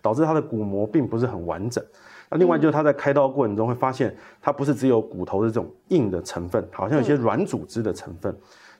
导致他的骨膜并不是很完整。那另外就是他在开刀过程中会发现，它不是只有骨头的这种硬的成分，好像有些软组织的成分。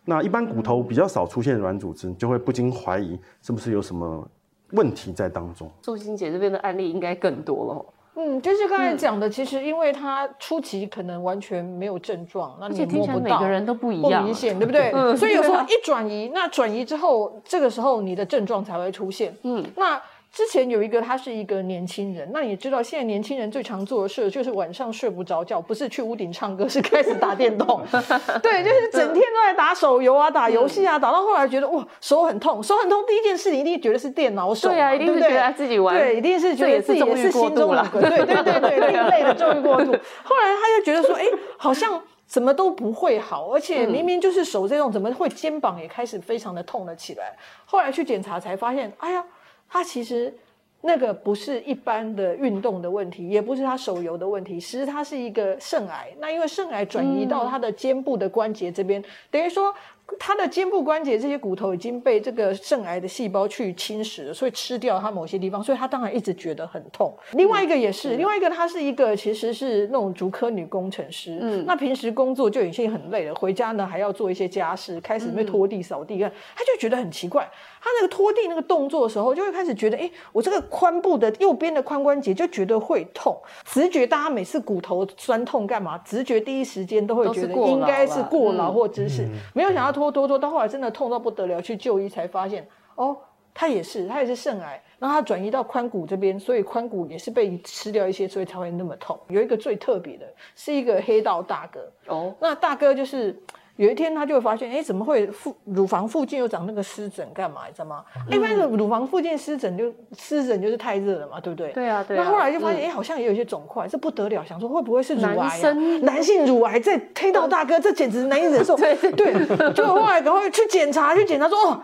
那一般骨头比较少出现软组织，就会不禁怀疑是不是有什么问题在当中。素卿姐这边的案例应该更多了。嗯，就是刚才讲的，其实因为他初期可能完全没有症状，那你摸不到，每个人都不一样，不明显，对不对？嗯，所以有时候一转移，那转移之后，这个时候你的症状才会出现。嗯，那。之前有一个，他是一个年轻人。那你知道，现在年轻人最常做的事就是晚上睡不着觉，不是去屋顶唱歌，是开始打电动。对，就是整天都在打手游啊，打游戏啊，打到后来觉得哇，手很痛，手很痛。第一件事你一定觉得是电脑手，对啊，一定是觉得自己玩，对，一定是觉得自己也是心中了，对对对对，另类的纵欲过度。后来他就觉得说，哎，好像怎么都不会好，而且明明就是手这种，怎么会肩膀也开始非常的痛了起来？后来去检查才发现，哎呀。他其实那个不是一般的运动的问题，也不是他手游的问题，其实他是一个肾癌。那因为肾癌转移到他的肩部的关节这边，等于说。他的肩部关节这些骨头已经被这个肾癌的细胞去侵蚀了，所以吃掉他某些地方，所以他当然一直觉得很痛。另外一个也是，另外一个她是一个其实是那种竹科女工程师，嗯，那平时工作就已经很累了，回家呢还要做一些家事，开始会拖地扫地，看他就觉得很奇怪，他那个拖地那个动作的时候，就会开始觉得，哎，我这个髋部的右边的髋关节就觉得会痛，直觉大家每次骨头酸痛干嘛？直觉第一时间都会觉得应该是过劳或姿势，没有想到。拖拖拖，到后来真的痛到不得了，去就医才发现，哦，他也是，他也是肾癌，然后他转移到髋骨这边，所以髋骨也是被吃掉一些，所以才会那么痛。有一个最特别的，是一个黑道大哥，哦，那大哥就是。有一天，他就会发现，哎，怎么会附乳房附近又长那个湿疹？干嘛？你知道吗？一般的乳房附近湿疹就湿疹就是太热了嘛，对不对？对啊，对啊。那后来就发现，哎，好像也有一些肿块，这不得了，想说会不会是乳癌？男生，男性乳癌，这黑道大哥，这简直难以忍受。对 对。结果后来赶快去检查，去检查说，哦，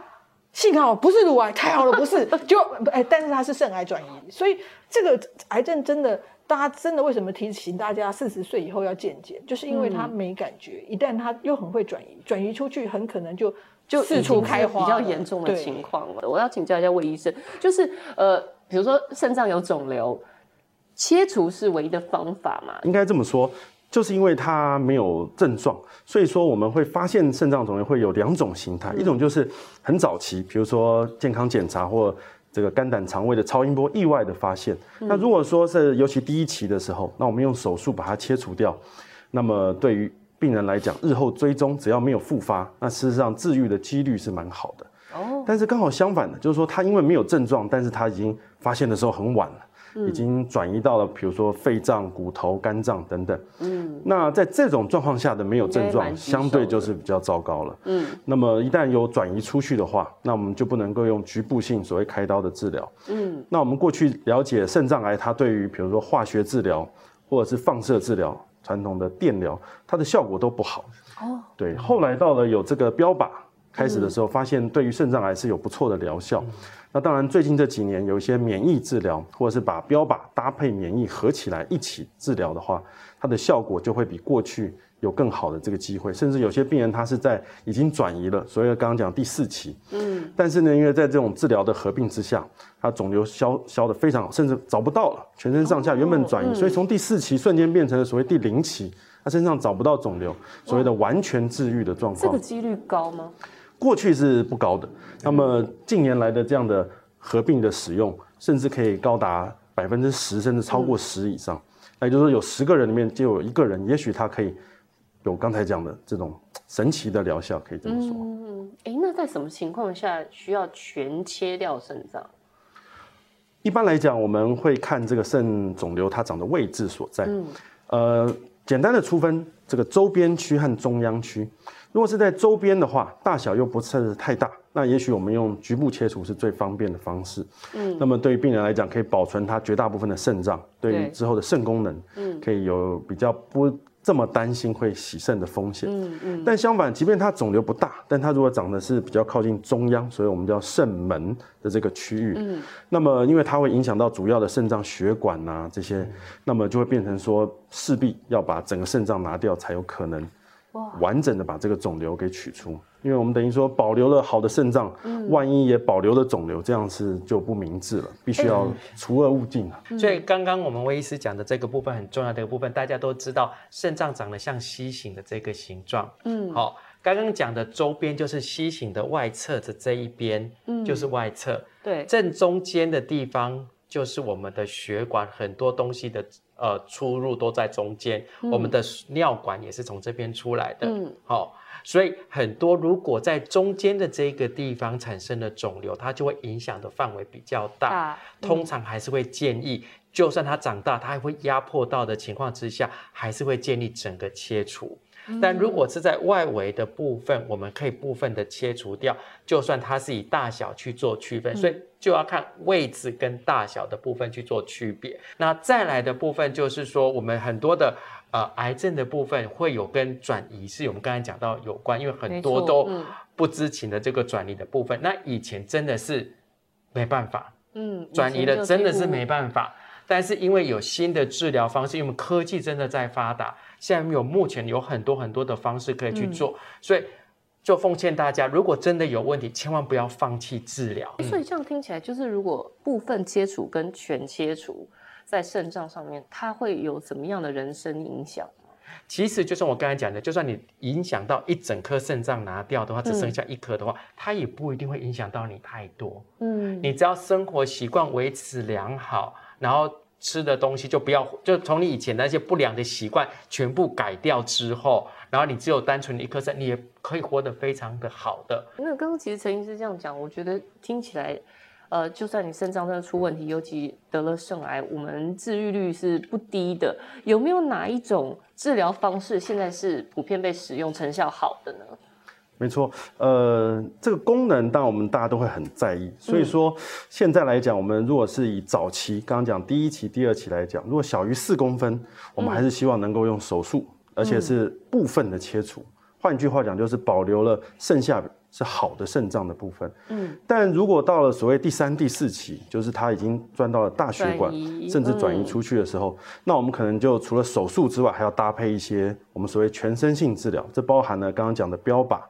幸好不是乳癌，太好了，不是。就哎，但是它是肾癌转移，所以这个癌症真的。大家真的为什么提醒大家四十岁以后要健检？就是因为他没感觉，嗯、一旦他又很会转移，转移出去很可能就就四处开花，比较严重的情况了。我要请教一下魏医生，就是呃，比如说肾脏有肿瘤，切除是唯一的方法嘛？应该这么说，就是因为它没有症状，所以说我们会发现肾脏肿瘤会有两种形态，嗯、一种就是很早期，比如说健康检查或。这个肝胆肠胃的超音波意外的发现，那如果说是尤其第一期的时候，那我们用手术把它切除掉，那么对于病人来讲，日后追踪只要没有复发，那事实上治愈的几率是蛮好的。哦，但是刚好相反的，就是说他因为没有症状，但是他已经发现的时候很晚了。已经转移到了，比如说肺脏、骨头、肝脏等等。嗯，那在这种状况下的没有症状，相对就是比较糟糕了。嗯，那么一旦有转移出去的话，那我们就不能够用局部性所谓开刀的治疗。嗯，那我们过去了解肾脏癌，它对于比如说化学治疗或者是放射治疗、传统的电疗，它的效果都不好。哦，对，后来到了有这个标靶开始的时候，发现对于肾脏癌是有不错的疗效。那当然，最近这几年有一些免疫治疗，或者是把标靶搭配免疫合起来一起治疗的话，它的效果就会比过去有更好的这个机会。甚至有些病人他是在已经转移了，所以刚刚讲第四期，嗯，但是呢，因为在这种治疗的合并之下，它肿瘤消消的非常好，甚至找不到了，全身上下原本转移，所以从第四期瞬间变成了所谓第零期，他身上找不到肿瘤，所谓的完全治愈的状况。这个几率高吗？过去是不高的，那么近年来的这样的合并的使用，甚至可以高达百分之十，甚至超过十以上。那、嗯、也就是说，有十个人里面就有一个人，也许他可以有刚才讲的这种神奇的疗效，可以这么说。嗯，哎，那在什么情况下需要全切掉肾脏？一般来讲，我们会看这个肾肿瘤它长的位置所在。嗯，呃，简单的粗分这个周边区和中央区。如果是在周边的话，大小又不是太大，那也许我们用局部切除是最方便的方式。嗯，那么对于病人来讲，可以保存他绝大部分的肾脏，对于之后的肾功能，嗯，可以有比较不这么担心会洗肾的风险。嗯嗯。但相反，即便它肿瘤不大，但它如果长的是比较靠近中央，所以我们叫肾门的这个区域，嗯，那么因为它会影响到主要的肾脏血管呐这些，那么就会变成说势必要把整个肾脏拿掉才有可能。完整的把这个肿瘤给取出，因为我们等于说保留了好的肾脏，嗯、万一也保留了肿瘤，这样是就不明智了，必须要除恶务尽啊。所以刚刚我们魏医师讲的这个部分很重要的一个部分，大家都知道肾脏长得像 C 型的这个形状，嗯，好，刚刚讲的周边就是 C 型的外侧的这一边，嗯，就是外侧，对，正中间的地方就是我们的血管，很多东西的。呃，出入都在中间，嗯、我们的尿管也是从这边出来的。嗯，好、哦，所以很多如果在中间的这个地方产生的肿瘤，它就会影响的范围比较大。通常还是会建议，就算它长大，它还会压迫到的情况之下，还是会建立整个切除。但如果是在外围的部分，我们可以部分的切除掉，就算它是以大小去做区分，所以就要看位置跟大小的部分去做区别。那再来的部分就是说，我们很多的呃癌症的部分会有跟转移，是我们刚才讲到有关，因为很多都不知情的这个转移的部分，那以前真的是没办法，嗯，转移的真的是没办法。但是因为有新的治疗方式，因为科技真的在发达，现在有目前有很多很多的方式可以去做，嗯、所以就奉劝大家，如果真的有问题，千万不要放弃治疗。所以这样听起来，就是如果部分切除跟全切除在肾脏上面，它会有怎么样的人生影响？其实就像我刚才讲的，就算你影响到一整颗肾脏拿掉的话，只剩下一颗的话，嗯、它也不一定会影响到你太多。嗯，你只要生活习惯维持良好，然后。吃的东西就不要，就从你以前那些不良的习惯全部改掉之后，然后你只有单纯的一颗肾，你也可以活得非常的好的。那刚刚其实陈医师这样讲，我觉得听起来，呃，就算你肾脏真的出问题，尤其得了肾癌，我们治愈率是不低的。有没有哪一种治疗方式现在是普遍被使用、成效好的呢？没错，呃，这个功能当然我们大家都会很在意，所以说现在来讲，我们如果是以早期刚刚讲第一期、第二期来讲，如果小于四公分，我们还是希望能够用手术，而且是部分的切除。换句话讲，就是保留了剩下是好的肾脏的部分。嗯，但如果到了所谓第三、第四期，就是它已经钻到了大血管，甚至转移出去的时候，那我们可能就除了手术之外，还要搭配一些我们所谓全身性治疗，这包含了刚刚讲的标靶。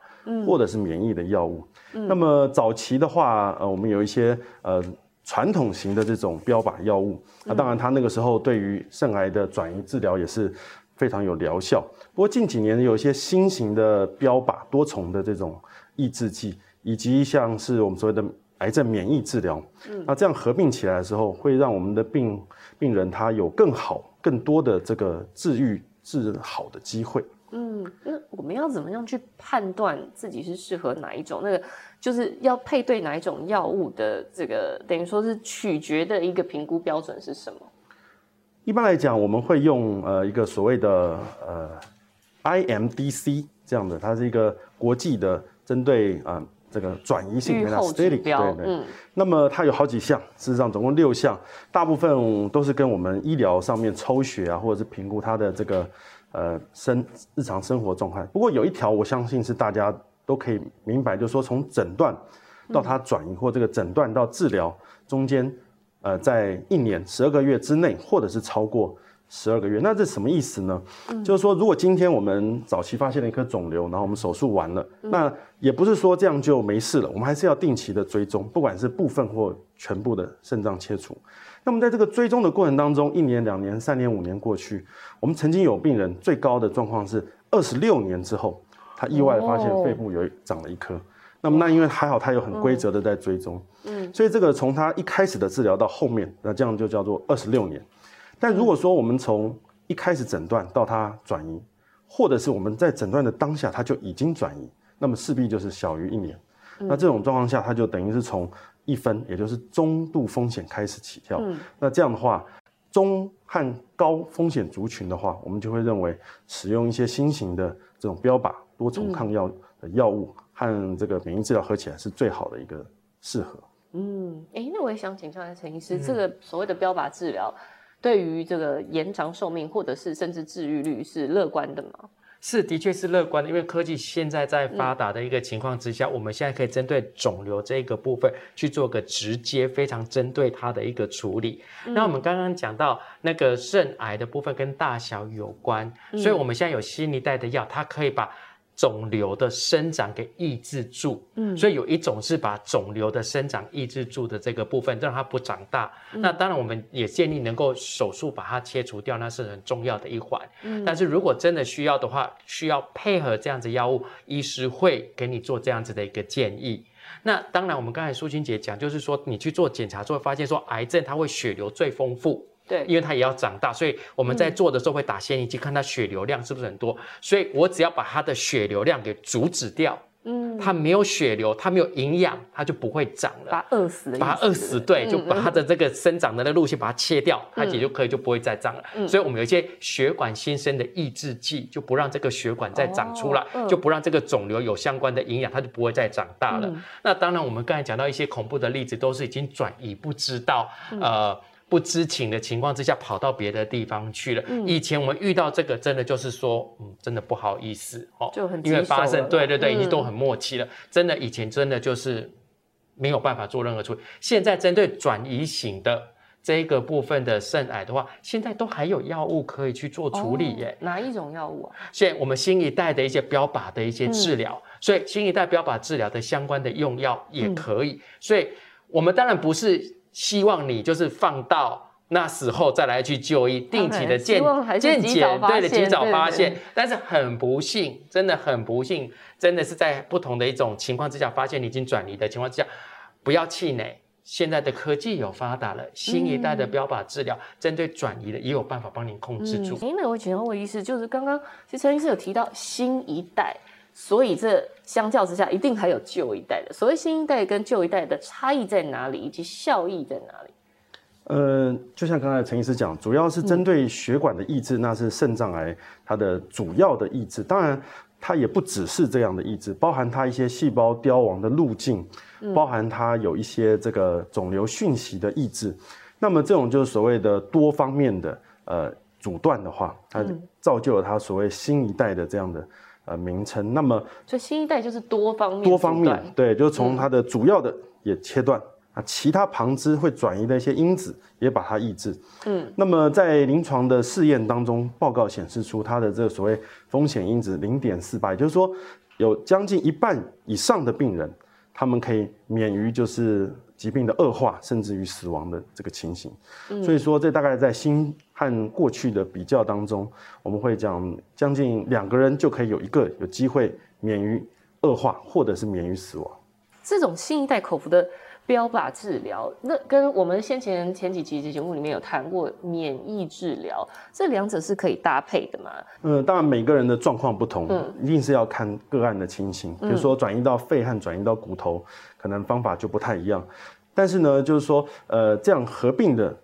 或者是免疫的药物。嗯、那么早期的话，呃，我们有一些呃传统型的这种标靶药物。那当然，它那个时候对于肾癌的转移治疗也是非常有疗效。不过近几年有一些新型的标靶多重的这种抑制剂，以及像是我们所谓的癌症免疫治疗。嗯，那这样合并起来的时候，会让我们的病病人他有更好、更多的这个治愈治好的机会。嗯，那我们要怎么样去判断自己是适合哪一种？那个就是要配对哪一种药物的这个，等于说是取决的一个评估标准是什么？一般来讲，我们会用呃一个所谓的呃 IMDC 这样的，它是一个国际的针对啊、呃、这个转移性的指标。对对。嗯。那么它有好几项，事实上总共六项，大部分都是跟我们医疗上面抽血啊，或者是评估它的这个。呃，生日常生活状态。不过有一条，我相信是大家都可以明白，就是说从诊断到它转移，或这个诊断到治疗中间，呃，在一年十二个月之内，或者是超过十二个月。那这什么意思呢？嗯、就是说，如果今天我们早期发现了一颗肿瘤，然后我们手术完了，嗯、那也不是说这样就没事了，我们还是要定期的追踪，不管是部分或全部的肾脏切除。那么在这个追踪的过程当中，一年、两年、三年、五年过去，我们曾经有病人最高的状况是二十六年之后，他意外的发现肺部有长了一颗。那么那因为还好他有很规则的在追踪，嗯，所以这个从他一开始的治疗到后面，那这样就叫做二十六年。但如果说我们从一开始诊断到它转移，或者是我们在诊断的当下它就已经转移，那么势必就是小于一年。那这种状况下，它就等于是从一分，也就是中度风险开始起跳。嗯，那这样的话，中和高风险族群的话，我们就会认为使用一些新型的这种标靶多重抗药的药物和这个免疫治疗合起来是最好的一个适合。嗯，哎，那我也想请教一下陈医师，嗯、这个所谓的标靶治疗，对于这个延长寿命或者是甚至治愈率是乐观的吗？是，的确是乐观的，因为科技现在在发达的一个情况之下，嗯、我们现在可以针对肿瘤这个部分去做个直接非常针对它的一个处理。嗯、那我们刚刚讲到那个肾癌的部分跟大小有关，嗯、所以我们现在有新一代的药，它可以把。肿瘤的生长给抑制住，嗯，所以有一种是把肿瘤的生长抑制住的这个部分，让它不长大。嗯、那当然，我们也建议能够手术把它切除掉，那是很重要的一环。嗯，但是如果真的需要的话，需要配合这样子药物，医师会给你做这样子的一个建议。那当然，我们刚才素卿姐讲，就是说你去做检查之后，发现说癌症它会血流最丰富。对，因为它也要长大，所以我们在做的时候会打显影剂，看它血流量是不是很多。所以我只要把它的血流量给阻止掉，嗯，它没有血流，它没有营养，它就不会长了。把它饿死，把它饿死，对，就把它的这个生长的那个路线把它切掉，它也就可以就不会再长了。所以我们有一些血管新生的抑制剂，就不让这个血管再长出来，就不让这个肿瘤有相关的营养，它就不会再长大了。那当然，我们刚才讲到一些恐怖的例子，都是已经转移不知道，呃。不知情的情况之下，跑到别的地方去了。嗯、以前我们遇到这个，真的就是说，嗯，真的不好意思哦，就很因为发生，对对对，已经都很默契了。嗯、真的，以前真的就是没有办法做任何处理。现在针对转移型的这个部分的肾癌的话，现在都还有药物可以去做处理耶。哦、哪一种药物啊？现在我们新一代的一些标靶的一些治疗，嗯、所以新一代标靶治疗的相关的用药也可以。嗯、所以我们当然不是。希望你就是放到那时候再来去就医，定期的健健检，对的，及早发现。但是很不幸，真的很不幸，真的是在不同的一种情况之下，发现你已经转移的情况之下，不要气馁。现在的科技有发达了，新一代的标靶治疗针对转移的也有办法帮您控制住。哎，那我请问魏医师，就是刚刚其实陈医师有提到新一代。所以这相较之下，一定还有旧一代的。所谓新一代跟旧一代的差异在哪里，以及效益在哪里？呃，就像刚才陈医师讲，主要是针对血管的抑制，嗯、那是肾脏癌它的主要的抑制。当然，它也不只是这样的抑制，包含它一些细胞凋亡的路径，嗯、包含它有一些这个肿瘤讯息的抑制。那么这种就是所谓的多方面的呃阻断的话，它造就了它所谓新一代的这样的。呃，名称。那么，所以新一代就是多方面，多方面，对，就是从它的主要的也切断啊，嗯、其他旁支会转移的一些因子也把它抑制。嗯，那么在临床的试验当中，报告显示出它的这个所谓风险因子零点四八，也就是说，有将近一半以上的病人，他们可以免于就是。疾病的恶化，甚至于死亡的这个情形，嗯、所以说这大概在新和过去的比较当中，我们会讲将近两个人就可以有一个有机会免于恶化，或者是免于死亡。这种新一代口服的。标靶治疗，那跟我们先前前几期节目里面有谈过免疫治疗，这两者是可以搭配的吗？嗯，当然每个人的状况不同，嗯，一定是要看个案的情形。比如说转移到肺和转移到骨头，可能方法就不太一样。但是呢，就是说，呃，这样合并的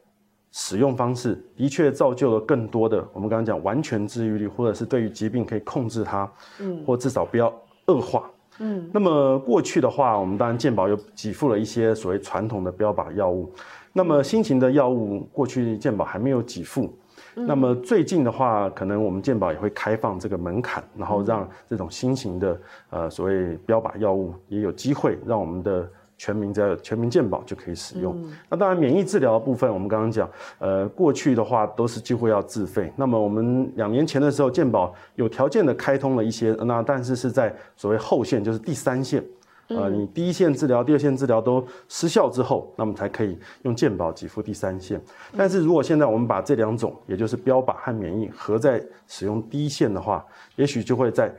使用方式，的确造就了更多的我们刚刚讲完全治愈率，或者是对于疾病可以控制它，嗯，或至少不要恶化。嗯，那么过去的话，我们当然健保又给付了一些所谓传统的标靶药物，那么新型的药物过去健保还没有给付，那么最近的话，可能我们健保也会开放这个门槛，然后让这种新型的呃所谓标靶药物也有机会让我们的。全民在全民健保就可以使用。嗯、那当然，免疫治疗的部分，我们刚刚讲，呃，过去的话都是几乎要自费。那么我们两年前的时候，健保有条件的开通了一些，那但是是在所谓后线，就是第三线，呃，你第一线治疗、第二线治疗都失效之后，那么才可以用健保给付第三线。但是如果现在我们把这两种，也就是标靶和免疫合在使用第一线的话，也许就会在。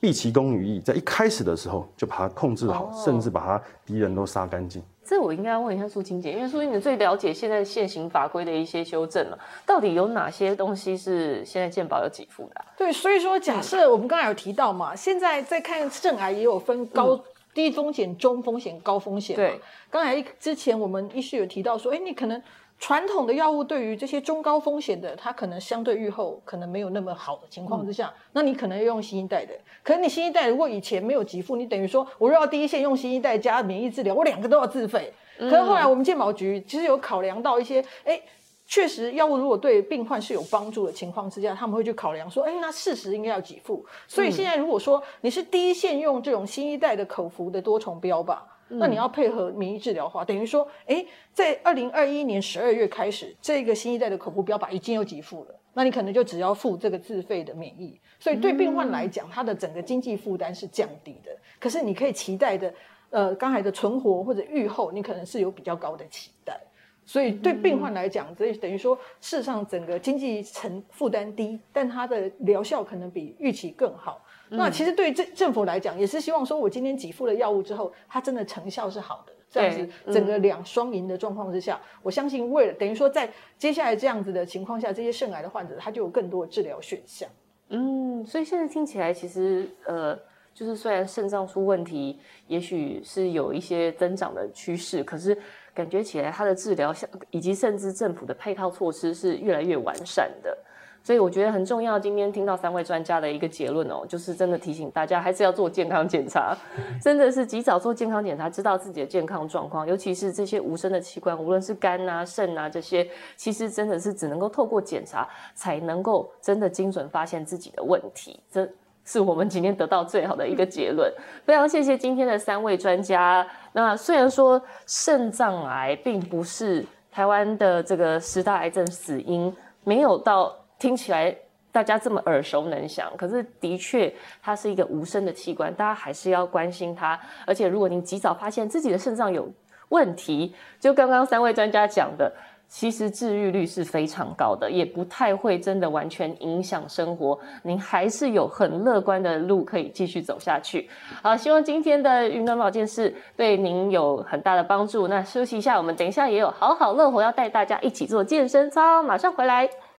毕其功于一，在一开始的时候就把它控制好，甚至把它敌人都杀干净。这我应该要问一下苏青姐，因为苏青姐最了解现在现行法规的一些修正了，到底有哪些东西是现在健保有给付的？对，所以说假设我们刚才有提到嘛，现在在看肾癌也有分高、低风险、中风险、高风险。对，刚才之前我们医师有提到说，哎，你可能传统的药物对于这些中高风险的，它可能相对预后可能没有那么好的情况之下，嗯、那你可能要用新一代的。可是你新一代如果以前没有给付，你等于说我若要第一线用新一代加免疫治疗，我两个都要自费。可是后来我们健保局其实有考量到一些，哎、嗯，确实药物如果对病患是有帮助的情况之下，他们会去考量说，哎，那事实应该要给付。所以现在如果说你是第一线用这种新一代的口服的多重标靶。那你要配合免疫治疗化，等于说，哎，在二零二一年十二月开始，这个新一代的口服标靶已经有给付了，那你可能就只要付这个自费的免疫，所以对病患来讲，它的整个经济负担是降低的。可是你可以期待的，呃，刚才的存活或者预后，你可能是有比较高的期待。所以对病患来讲，这等于说，事实上整个经济承负担低，但它的疗效可能比预期更好。那其实对政政府来讲，也是希望说，我今天给付了药物之后，它真的成效是好的，这样子整个两双赢的状况之下，我相信为了等于说，在接下来这样子的情况下，这些肾癌的患者他就有更多的治疗选项。嗯，所以现在听起来，其实呃，就是虽然肾脏出问题，也许是有一些增长的趋势，可是感觉起来它的治疗像以及甚至政府的配套措施是越来越完善的。所以我觉得很重要。今天听到三位专家的一个结论哦，就是真的提醒大家还是要做健康检查，真的是及早做健康检查，知道自己的健康状况。尤其是这些无声的器官，无论是肝啊、肾啊这些，其实真的是只能够透过检查，才能够真的精准发现自己的问题。这是我们今天得到最好的一个结论。非常谢谢今天的三位专家。那虽然说肾脏癌并不是台湾的这个十大癌症死因，没有到。听起来大家这么耳熟能详，可是的确它是一个无声的器官，大家还是要关心它。而且如果您及早发现自己的肾脏有问题，就刚刚三位专家讲的。其实治愈率是非常高的，也不太会真的完全影响生活。您还是有很乐观的路可以继续走下去。好，希望今天的云端保健室对您有很大的帮助。那休息一下，我们等一下也有好好乐活要带大家一起做健身操，马上回来。